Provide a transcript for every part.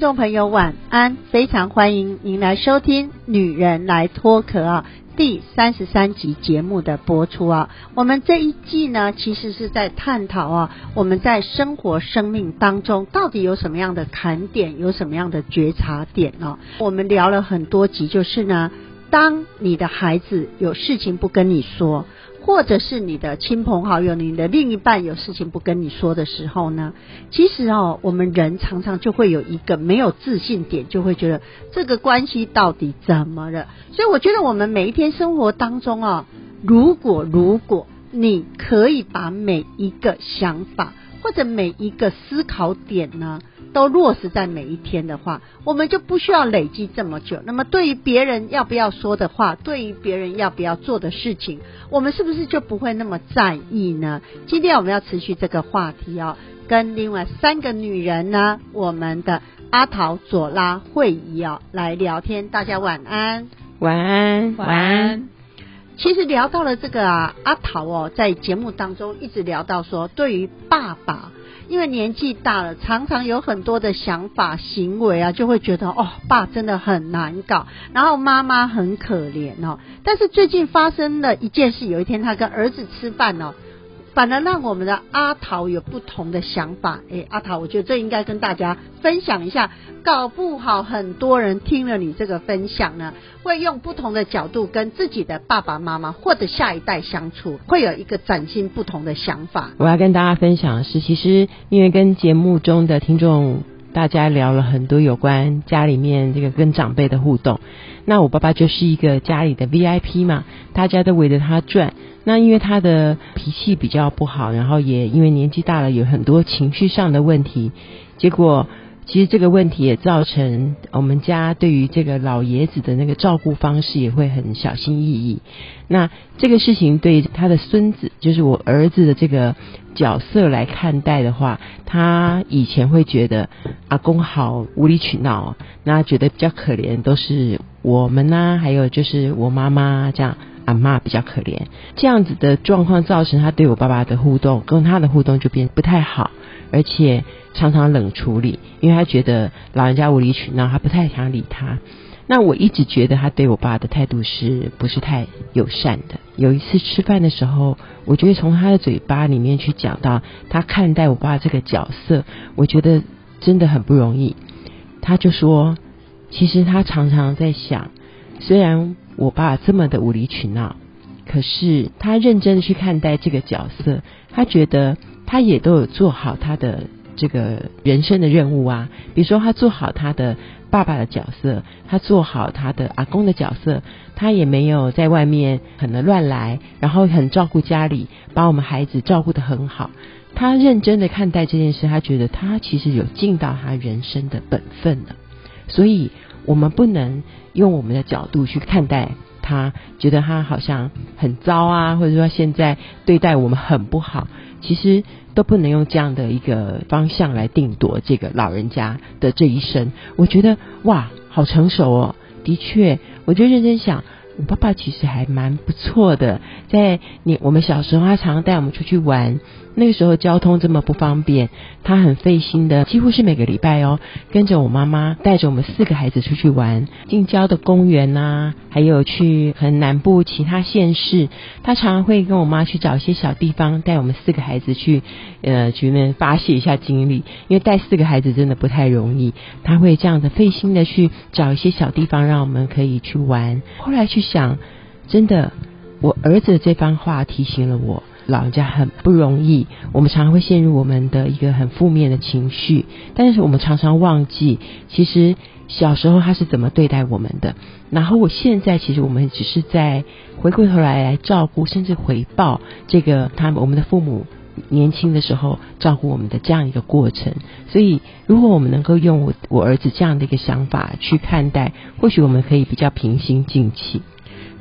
听众朋友晚安，非常欢迎您来收听《女人来脱壳》啊第三十三集节目的播出啊。我们这一季呢，其实是在探讨啊，我们在生活生命当中到底有什么样的坎点，有什么样的觉察点呢？我们聊了很多集，就是呢，当你的孩子有事情不跟你说。或者是你的亲朋好友、你的另一半有事情不跟你说的时候呢？其实哦，我们人常常就会有一个没有自信点，就会觉得这个关系到底怎么了？所以我觉得我们每一天生活当中啊，如果如果你可以把每一个想法或者每一个思考点呢。都落实在每一天的话，我们就不需要累积这么久。那么，对于别人要不要说的话，对于别人要不要做的事情，我们是不是就不会那么在意呢？今天我们要持续这个话题哦，跟另外三个女人呢，我们的阿桃、左拉、会议哦来聊天。大家晚安，晚安，晚安。其实聊到了这个啊，阿桃哦，在节目当中一直聊到说，对于爸爸。因为年纪大了，常常有很多的想法、行为啊，就会觉得哦，爸真的很难搞，然后妈妈很可怜哦。但是最近发生了一件事，有一天他跟儿子吃饭哦。反而让我们的阿桃有不同的想法。哎，阿桃，我觉得这应该跟大家分享一下。搞不好很多人听了你这个分享呢，会用不同的角度跟自己的爸爸妈妈或者下一代相处，会有一个崭新不同的想法。我要跟大家分享的是，其实因为跟节目中的听众大家聊了很多有关家里面这个跟长辈的互动，那我爸爸就是一个家里的 VIP 嘛，大家都围着他转。那因为他的脾气比较不好，然后也因为年纪大了，有很多情绪上的问题，结果其实这个问题也造成我们家对于这个老爷子的那个照顾方式也会很小心翼翼。那这个事情对他的孙子，就是我儿子的这个角色来看待的话，他以前会觉得阿公好无理取闹，那觉得比较可怜都是我们呐，还有就是我妈妈这样。阿妈比较可怜，这样子的状况造成他对我爸爸的互动跟他的互动就变不太好，而且常常冷处理，因为他觉得老人家无理取闹，他不太想理他。那我一直觉得他对我爸的态度是不是太友善的？有一次吃饭的时候，我觉得从他的嘴巴里面去讲到他看待我爸这个角色，我觉得真的很不容易。他就说，其实他常常在想，虽然。我爸这么的无理取闹，可是他认真的去看待这个角色，他觉得他也都有做好他的这个人生的任务啊。比如说，他做好他的爸爸的角色，他做好他的阿公的角色，他也没有在外面可能乱来，然后很照顾家里，把我们孩子照顾的很好。他认真的看待这件事，他觉得他其实有尽到他人生的本分了，所以。我们不能用我们的角度去看待他，觉得他好像很糟啊，或者说现在对待我们很不好，其实都不能用这样的一个方向来定夺这个老人家的这一生。我觉得哇，好成熟哦！的确，我就认真想。我爸爸其实还蛮不错的，在你我们小时候，他常常带我们出去玩。那个时候交通这么不方便，他很费心的，几乎是每个礼拜哦，跟着我妈妈带着我们四个孩子出去玩，近郊的公园呐，还有去很南部其他县市。他常常会跟我妈去找一些小地方，带我们四个孩子去，呃，去那发泄一下精力。因为带四个孩子真的不太容易，他会这样子费心的去找一些小地方，让我们可以去玩。后来去。想，真的，我儿子这番话提醒了我，老人家很不容易。我们常常会陷入我们的一个很负面的情绪，但是我们常常忘记，其实小时候他是怎么对待我们的。然后我现在其实我们只是在回过头来来照顾，甚至回报这个他们我们的父母年轻的时候照顾我们的这样一个过程。所以，如果我们能够用我我儿子这样的一个想法去看待，或许我们可以比较平心静气。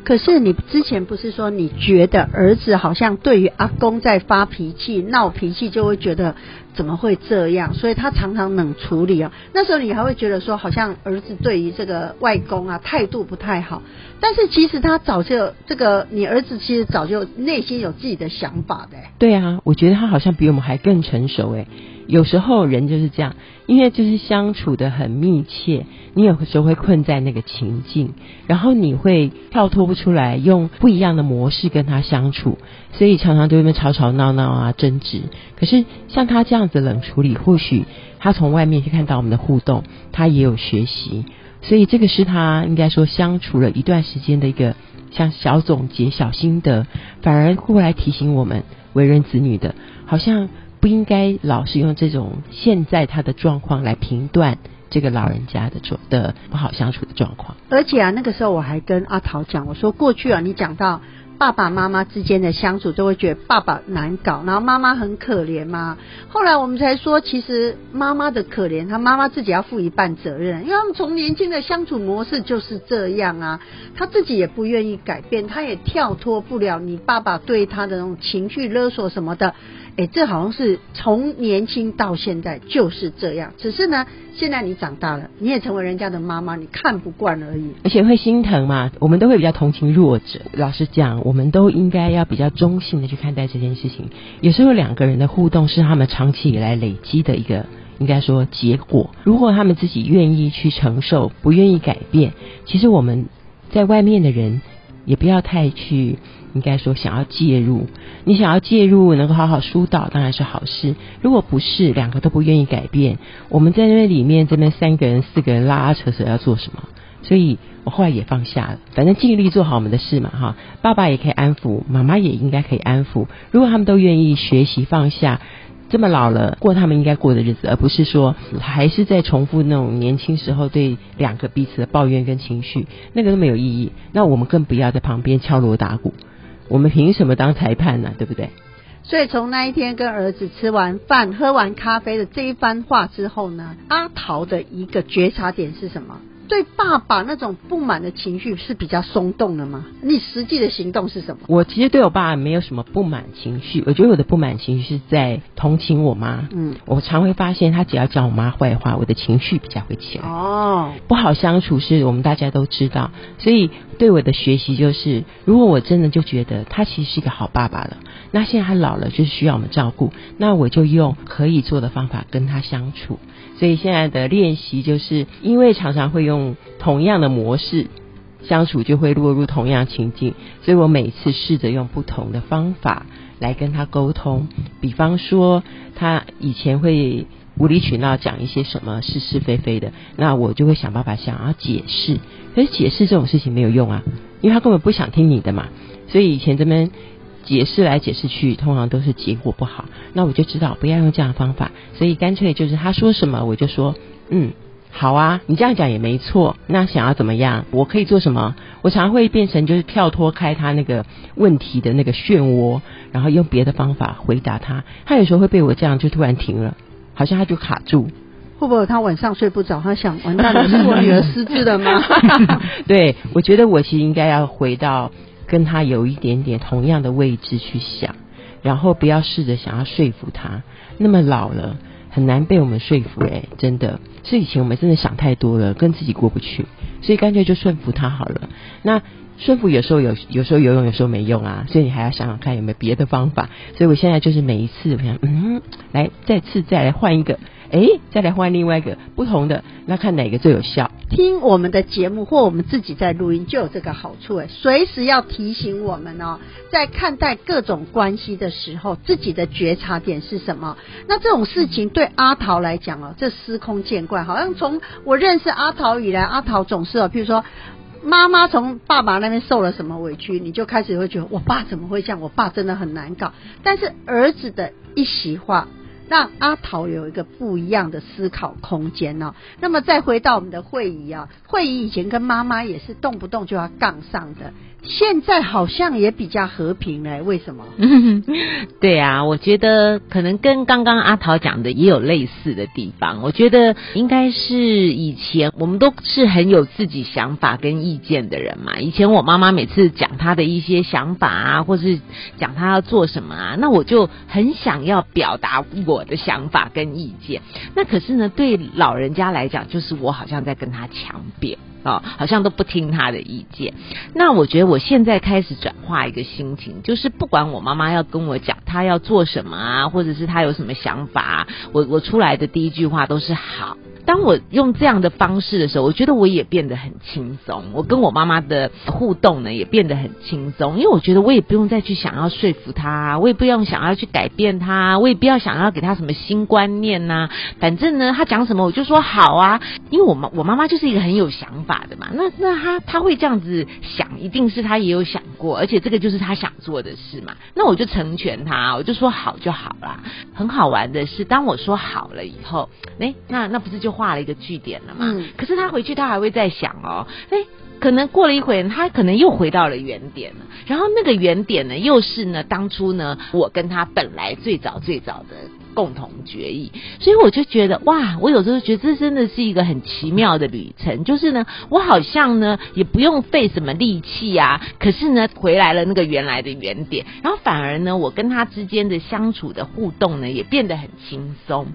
可是你之前不是说你觉得儿子好像对于阿公在发脾气、闹脾气，就会觉得怎么会这样？所以他常常冷处理啊。那时候你还会觉得说，好像儿子对于这个外公啊态度不太好。但是其实他早就这个，你儿子其实早就内心有自己的想法的。对啊，我觉得他好像比我们还更成熟哎。有时候人就是这样，因为就是相处的很密切，你有时候会困在那个情境，然后你会跳脱不出来，用不一样的模式跟他相处，所以常常对面吵吵闹闹啊，争执。可是像他这样子冷处理，或许他从外面去看到我们的互动，他也有学习，所以这个是他应该说相处了一段时间的一个像小总结、小心得，反而过来提醒我们为人子女的，好像。不应该老是用这种现在他的状况来评断这个老人家的状的不好相处的状况。而且啊，那个时候我还跟阿桃讲，我说过去啊，你讲到爸爸妈妈之间的相处，都会觉得爸爸难搞，然后妈妈很可怜嘛。后来我们才说，其实妈妈的可怜，他妈妈自己要负一半责任，因为他们从年轻的相处模式就是这样啊，他自己也不愿意改变，他也跳脱不了你爸爸对他的那种情绪勒索什么的。哎，这好像是从年轻到现在就是这样，只是呢，现在你长大了，你也成为人家的妈妈，你看不惯而已，而且会心疼嘛。我们都会比较同情弱者。老实讲，我们都应该要比较中性的去看待这件事情。有时候两个人的互动是他们长期以来累积的一个，应该说结果。如果他们自己愿意去承受，不愿意改变，其实我们在外面的人也不要太去。应该说，想要介入，你想要介入，能够好好疏导，当然是好事。如果不是，两个都不愿意改变，我们在那里面这边三个人、四个人拉拉扯扯要做什么？所以我后来也放下了，反正尽力做好我们的事嘛，哈。爸爸也可以安抚，妈妈也应该可以安抚。如果他们都愿意学习放下。这么老了，过他们应该过的日子，而不是说还是在重复那种年轻时候对两个彼此的抱怨跟情绪，那个都没有意义。那我们更不要在旁边敲锣打鼓，我们凭什么当裁判呢？对不对？所以从那一天跟儿子吃完饭、喝完咖啡的这一番话之后呢，阿桃的一个觉察点是什么？对爸爸那种不满的情绪是比较松动的吗？你实际的行动是什么？我其实对我爸没有什么不满情绪，我觉得我的不满情绪是在同情我妈。嗯，我常会发现他只要讲我妈坏话，我的情绪比较会起来。哦，不好相处是我们大家都知道，所以对我的学习就是，如果我真的就觉得他其实是一个好爸爸了，那现在他老了就是需要我们照顾，那我就用可以做的方法跟他相处。所以现在的练习就是，因为常常会用同样的模式相处，就会落入同样情境。所以我每次试着用不同的方法来跟他沟通。比方说，他以前会无理取闹讲一些什么是是非非的，那我就会想办法想要解释。可是解释这种事情没有用啊，因为他根本不想听你的嘛。所以以前这边。解释来解释去，通常都是结果不好。那我就知道不要用这样的方法，所以干脆就是他说什么我就说，嗯，好啊，你这样讲也没错。那想要怎么样？我可以做什么？我常常会变成就是跳脱开他那个问题的那个漩涡，然后用别的方法回答他。他有时候会被我这样就突然停了，好像他就卡住。会不会他晚上睡不着？他想完蛋了，是我女儿失智了吗？对，我觉得我其实应该要回到。跟他有一点点同样的位置去想，然后不要试着想要说服他。那么老了很难被我们说服哎，真的。是以前我们真的想太多了，跟自己过不去，所以干脆就顺服他好了。那顺服有时候有，有时候有用，有时候没用啊。所以你还要想想看有没有别的方法。所以我现在就是每一次我想，嗯，来再次再来换一个。哎，再来换另外一个不同的，那看哪个最有效？听我们的节目或我们自己在录音就有这个好处哎，随时要提醒我们哦，在看待各种关系的时候，自己的觉察点是什么？那这种事情对阿桃来讲哦，这司空见惯，好像从我认识阿桃以来，阿桃总是哦，譬如说妈妈从爸爸那边受了什么委屈，你就开始会觉得我爸怎么会这样？我爸真的很难搞。但是儿子的一席话。让阿桃有一个不一样的思考空间哦。那么再回到我们的会议啊，会议以前跟妈妈也是动不动就要杠上的。现在好像也比较和平了，为什么？对啊，我觉得可能跟刚刚阿桃讲的也有类似的地方。我觉得应该是以前我们都是很有自己想法跟意见的人嘛。以前我妈妈每次讲她的一些想法啊，或是讲她要做什么啊，那我就很想要表达我的想法跟意见。那可是呢，对老人家来讲，就是我好像在跟他强辩。啊，好像都不听他的意见。那我觉得我现在开始转化一个心情，就是不管我妈妈要跟我讲她要做什么啊，或者是她有什么想法，我我出来的第一句话都是好。当我用这样的方式的时候，我觉得我也变得很轻松。我跟我妈妈的互动呢，也变得很轻松，因为我觉得我也不用再去想要说服她，我也不用想要去改变她，我也不要想要给她什么新观念呐。反正呢，她讲什么我就说好啊，因为我妈我妈妈就是一个很有想法的嘛。那那她她会这样子想，一定是她也有想过，而且这个就是她想做的事嘛。那我就成全她，我就说好就好啦。很好玩的是，当我说好了以后，哎，那那不是就。画了一个句点了嘛？可是他回去他还会再想哦，哎，可能过了一会，他可能又回到了原点了。然后那个原点呢，又是呢当初呢我跟他本来最早最早的。共同决议，所以我就觉得哇，我有时候觉得这真的是一个很奇妙的旅程。就是呢，我好像呢也不用费什么力气啊，可是呢回来了那个原来的原点，然后反而呢我跟他之间的相处的互动呢也变得很轻松。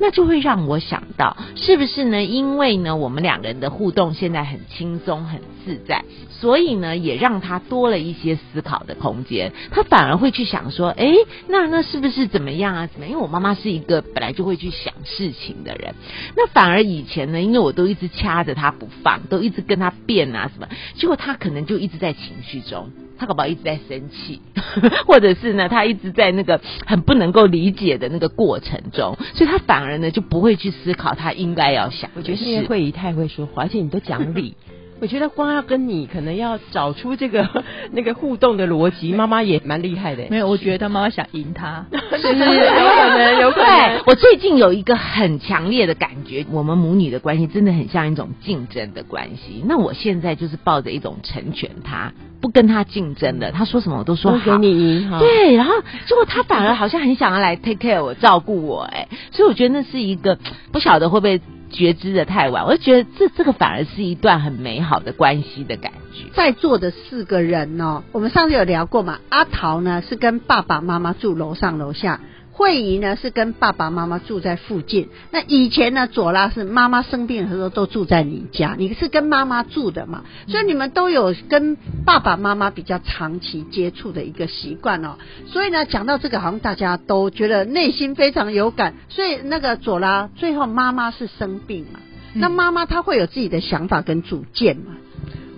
那就会让我想到，是不是呢？因为呢我们两个人的互动现在很轻松很自在，所以呢也让他多了一些思考的空间。他反而会去想说，哎，那那是不是怎么样啊？怎么？因为我妈妈。是一个本来就会去想事情的人，那反而以前呢，因为我都一直掐着他不放，都一直跟他辩啊什么，结果他可能就一直在情绪中，他搞不好一直在生气，或者是呢，他一直在那个很不能够理解的那个过程中，所以他反而呢就不会去思考他应该要想。我觉得是因为慧仪太会说话，而且你都讲理。我觉得光要跟你可能要找出这个 那个互动的逻辑，妈妈也蛮厉害的。没有，我觉得妈妈想赢他，是 有可能，有可能。我最近有一个很强烈的感觉，我们母女的关系真的很像一种竞争的关系。那我现在就是抱着一种成全他，不跟他竞争的，他说什么我都说好。给你赢，对，然后结果他反而好像很想要来 take care 我，照顾我，哎，所以我觉得那是一个不晓得会不会。觉知的太晚，我就觉得这这个反而是一段很美好的关系的感觉。在座的四个人呢，我们上次有聊过嘛？阿桃呢是跟爸爸妈妈住楼上楼下。慧仪呢是跟爸爸妈妈住在附近，那以前呢左拉是妈妈生病的时候都住在你家，你是跟妈妈住的嘛，所以你们都有跟爸爸妈妈比较长期接触的一个习惯哦，所以呢讲到这个好像大家都觉得内心非常有感，所以那个左拉最后妈妈是生病嘛，那妈妈她会有自己的想法跟主见嘛。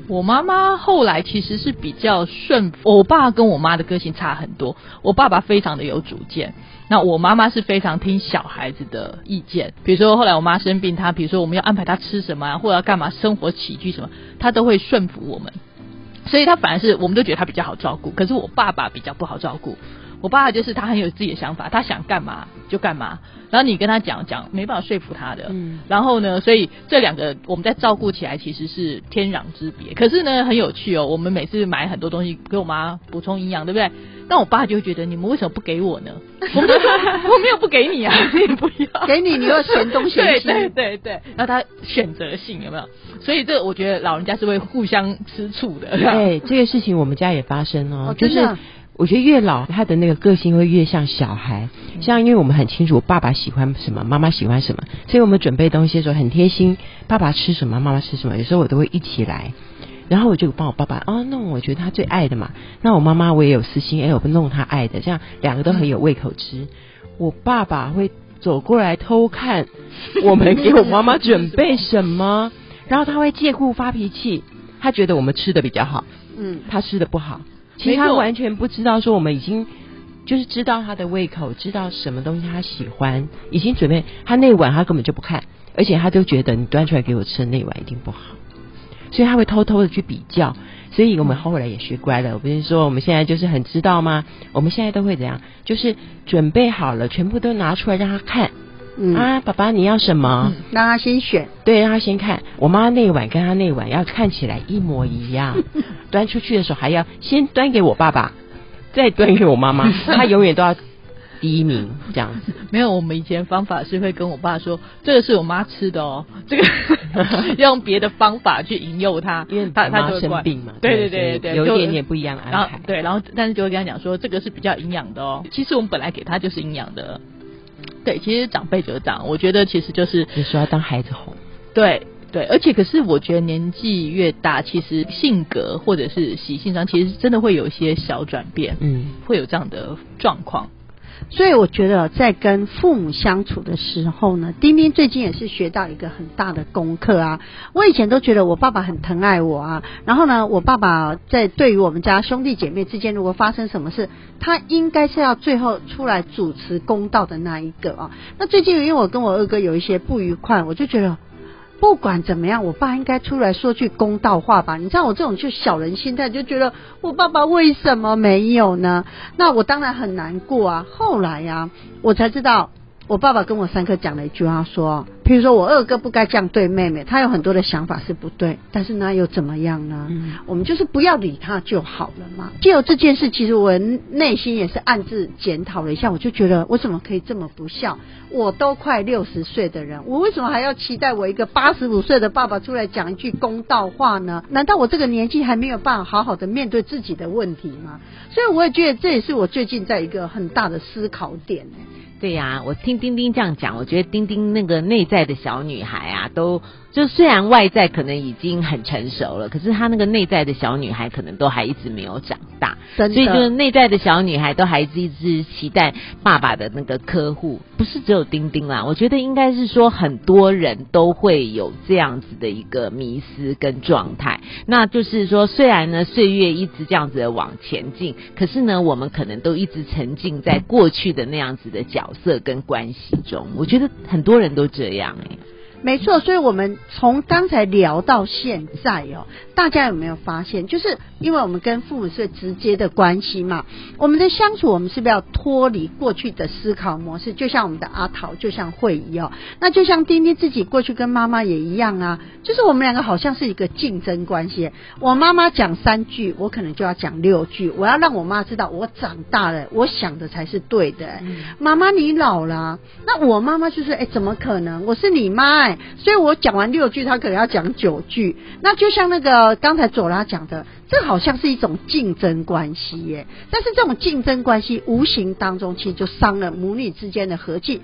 我妈妈后来其实是比较顺，我爸跟我妈的个性差很多。我爸爸非常的有主见，那我妈妈是非常听小孩子的意见。比如说后来我妈生病，她比如说我们要安排她吃什么啊，或者要干嘛，生活起居什么，她都会顺服我们。所以他反而是我们都觉得他比较好照顾，可是我爸爸比较不好照顾。我爸爸就是他很有自己的想法，他想干嘛就干嘛，然后你跟他讲讲，没办法说服他的。嗯，然后呢，所以这两个我们在照顾起来其实是天壤之别。可是呢，很有趣哦，我们每次买很多东西给我妈补充营养，对不对？但我爸就会觉得你们为什么不给我呢？我们 我没有不给你啊，你不要给你，你又嫌东嫌西。对对对对，然后他选择性有没有？所以这我觉得老人家是会互相吃醋的。对，这个事情我们家也发生哦，就是。我觉得越老，他的那个个性会越像小孩。像因为我们很清楚，爸爸喜欢什么，妈妈喜欢什么，所以我们准备东西的时候很贴心。爸爸吃什么，妈妈吃什么，有时候我都会一起来。然后我就帮我爸爸啊弄，我觉得他最爱的嘛。那我妈妈我也有私心，哎，我不弄他爱的，这样两个都很有胃口吃。我爸爸会走过来偷看我们给我妈妈准备什么，然后他会借故发脾气，他觉得我们吃的比较好，嗯，他吃的不好。其实他完全不知道，说我们已经就是知道他的胃口，知道什么东西他喜欢，已经准备他那碗他根本就不看，而且他都觉得你端出来给我吃的那碗一定不好，所以他会偷偷的去比较。所以我们后来也学乖了，我不是说我们现在就是很知道吗？我们现在都会怎样？就是准备好了，全部都拿出来让他看，嗯，啊，爸爸你要什么？嗯让他先选。对，让他先看。我妈那碗跟他那碗要看起来一模一样，端出去的时候还要先端给我爸爸，再端给我妈妈，他永远都要第一名这样子。没有，我们以前方法是会跟我爸说，这个是我妈吃的哦，这个 用别的方法去引诱他，因为他他就生病嘛，对对对对，有一点点不一样的然后安排。对，然后但是就会跟他讲说，这个是比较营养的哦。其实我们本来给他就是营养的，对，其实长辈就是这样。我觉得其实就是你说要当孩子哄。对对，而且可是我觉得年纪越大，其实性格或者是习性上，其实真的会有一些小转变，嗯，会有这样的状况。所以我觉得在跟父母相处的时候呢，丁丁最近也是学到一个很大的功课啊。我以前都觉得我爸爸很疼爱我啊，然后呢，我爸爸在对于我们家兄弟姐妹之间如果发生什么事，他应该是要最后出来主持公道的那一个啊。那最近因为我跟我二哥有一些不愉快，我就觉得。不管怎么样，我爸应该出来说句公道话吧。你知道我这种就小人心态，就觉得我爸爸为什么没有呢？那我当然很难过啊。后来呀、我才知道，我爸爸跟我三哥讲了一句话，说，譬如说我二哥不该这样对妹妹，他有很多的想法是不对，但是那又怎么样呢？嗯我们就是不要理他就好了嘛。借由这件事，其实我内心也是暗自检讨了一下，我就觉得我怎么可以这么不孝？我都快六十岁的人，我为什么还要期待我一个八十五岁的爸爸出来讲一句公道话呢？难道我这个年纪还没有办法好好的面对自己的问题吗？所以我也觉得这也是我最近在一个很大的思考点呢。对呀、我听丁丁这样讲，我觉得丁丁那个内在的小女孩啊，都就虽然外在可能已经很成熟了，可是她那个内在的小女孩可能都还一直没有长大，所以就是内在的小女孩都还是一直期待爸爸的那个呵护，不是只有丁丁啦，我觉得应该是说很多人都会有这样子的一个迷失跟状态。那就是说，虽然呢岁月一直这样子的往前进，可是呢我们可能都一直沉浸在过去的那样子的角色跟关系中。我觉得很多人都这样哎、没错，所以我们从刚才聊到现在哦，大家有没有发现，就是因为我们跟父母是直接的关系嘛，我们的相处，我们是不是要脱离过去的思考模式？就像我们的阿桃，就像慧仪哦，那就像丁丁自己过去跟妈妈也一样啊，就是我们两个好像是一个竞争关系。我妈妈讲三句，我可能就要讲六句，我要让我妈知道我长大了，我想的才是对的。妈妈你老了啊，那我妈妈就是哎、怎么可能？我是你妈哎、所以我讲完六句，他可能要讲九句。那就像那个刚才左拉讲的，这好像是一种竞争关系耶。但是这种竞争关系无形当中其实就伤了母女之间的和气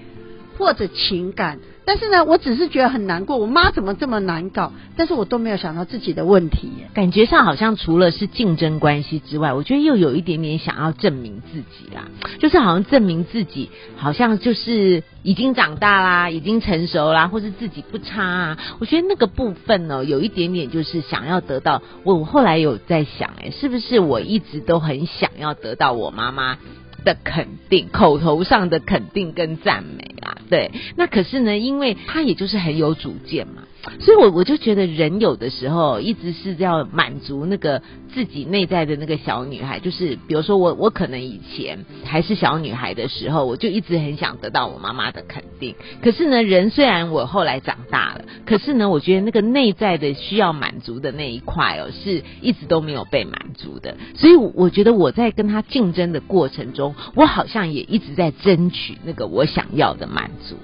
或者情感。但是呢，我只是觉得很难过，我妈怎么这么难搞？但是我都没有想到自己的问题耶。感觉上好像除了是竞争关系之外，我觉得又有一点点想要证明自己啦，就是好像证明自己好像就是已经长大啦，已经成熟啦，或是自己不差啊。我觉得那个部分呢，有一点点就是想要得到。我后来有在想，哎，是不是我一直都很想要得到我妈妈的肯定，口头上的肯定跟赞美啊，对。那可是呢，因为他也就是很有主见嘛。所以我我就觉得人有的时候一直是要满足那个自己内在的那个小女孩，就是比如说我我可能以前还是小女孩的时候，我就一直很想得到我妈妈的肯定。可是呢，人虽然我后来长大了，可是呢，我觉得那个内在的需要满足的那一块哦，是一直都没有被满足的。所以我觉得我在跟他竞争的过程中，我好像也一直在争取那个我想要的满足。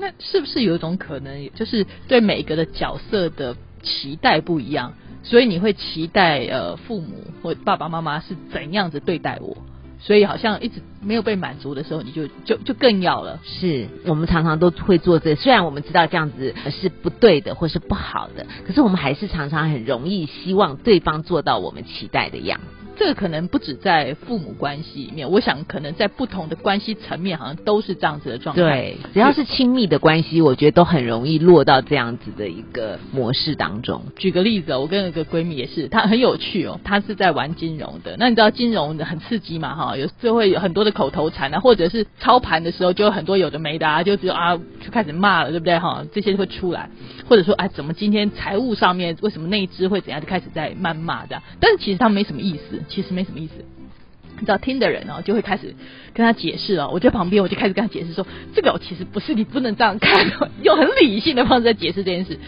那是不是有一种可能，就是对每个的角色的期待不一样，所以你会期待呃父母或爸爸妈妈是怎样子对待我，所以好像一直没有被满足的时候，你就就就更要了。是我们常常都会做这，虽然我们知道这样子是不对的或是不好的，可是我们还是常常很容易希望对方做到我们期待的样子。这个可能不止在父母关系里面，我想可能在不同的关系层面，好像都是这样子的状态。对，只要是亲密的关系，我觉得都很容易落到这样子的一个模式当中。举个例子哦，我跟一个闺蜜也是，她很有趣哦，她是在玩金融的。那你知道金融的很刺激嘛？哈，有就会有很多的口头禅啊，或者是操盘的时候就有很多有的没的啊，就只有啊就开始骂了，对不对？哈，这些会出来，或者说哎，怎么今天财务上面为什么那一只会怎样，就开始在谩骂这样。但是其实他没什么意思，其实没什么意思。你知道听的人哦，就会开始跟他解释哦。我在旁边，我就开始跟他解释说，这个其实不是你不能这样看，用很理性的方式在解释这件事。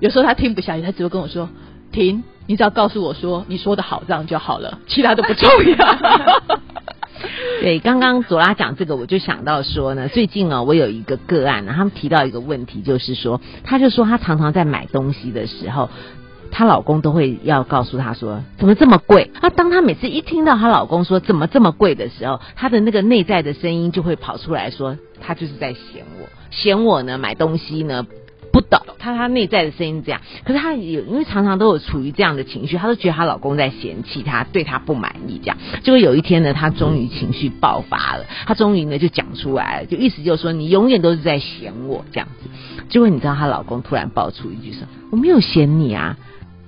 有时候他听不下去，他只会跟我说：“停，你只要告诉我说你说的好，这样就好了，其他都不重要。”对，刚刚左拉讲这个，我就想到说呢，最近哦，我有一个个案呢，他们提到一个问题，就是说，他就说他常常在买东西的时候。她老公都会要告诉她说怎么这么贵。那当她每次一听到她老公说怎么这么贵的时候，她的那个内在的声音就会跑出来说，她就是在嫌我，嫌我呢买东西呢不懂。她她内在的声音这样，可是她有因为常常都有处于这样的情绪，她都觉得她老公在嫌弃她，对她不满意这样。结果有一天呢，她终于情绪爆发了，她终于呢就讲出来了，就意思就是说你永远都是在嫌我这样子。结果你知道她老公突然爆出一句说我没有嫌你啊。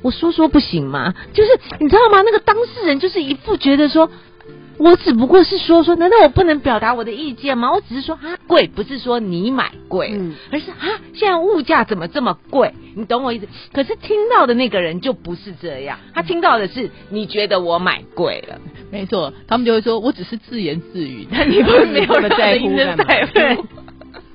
我说说不行吗？就是你知道吗？那个当事人就是一副觉得说，我只不过是说说，难道我不能表达我的意见吗？我只是说啊贵，不是说你买贵，而是啊现在物价怎么这么贵？你懂我意思？可是听到的那个人就不是这样，他听到的是你觉得我买贵了，没错，他们就会说我只是自言自语，但 你不没有人在乎在乎。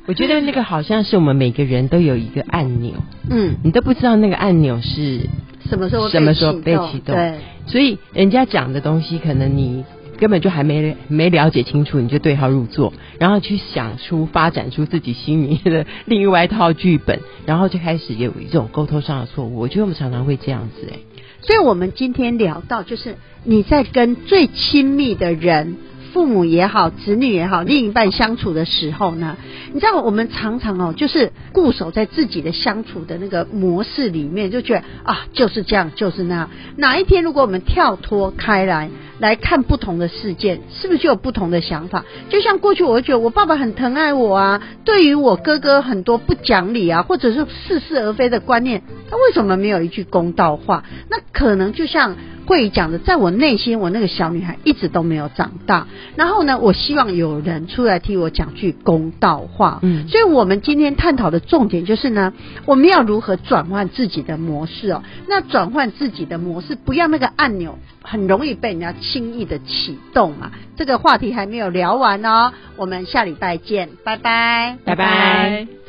我觉得那个好像是我们每个人都有一个按钮，嗯，你都不知道那个按钮是。什么时候什么时候被启动？对，所以人家讲的东西，可能你根本就还没没了解清楚，你就对号入座，然后去想出发展出自己心里的另外一套剧本，然后就开始有一种沟通上的错误。我觉得我们常常会这样子，哎，所以我们今天聊到，就是你在跟最亲密的人。父母也好，子女也好，另一半相处的时候呢，你知道我们常常哦，就是固守在自己的相处的那个模式里面，就觉得啊就是这样，就是那样。哪一天如果我们跳脱开来，来看不同的事件，是不是就有不同的想法？就像过去，我会觉得我爸爸很疼爱我啊，对于我哥哥很多不讲理啊，或者是似是而非的观念，他为什么没有一句公道话？那可能就像。会讲的，在我内心，我那个小女孩一直都没有长大。然后呢，我希望有人出来替我讲句公道话。嗯，所以我们今天探讨的重点就是呢，我们要如何转换自己的模式哦。那转换自己的模式，不要那个按钮很容易被人家轻易的启动嘛。这个话题还没有聊完哦，我们下礼拜见，拜拜，拜拜。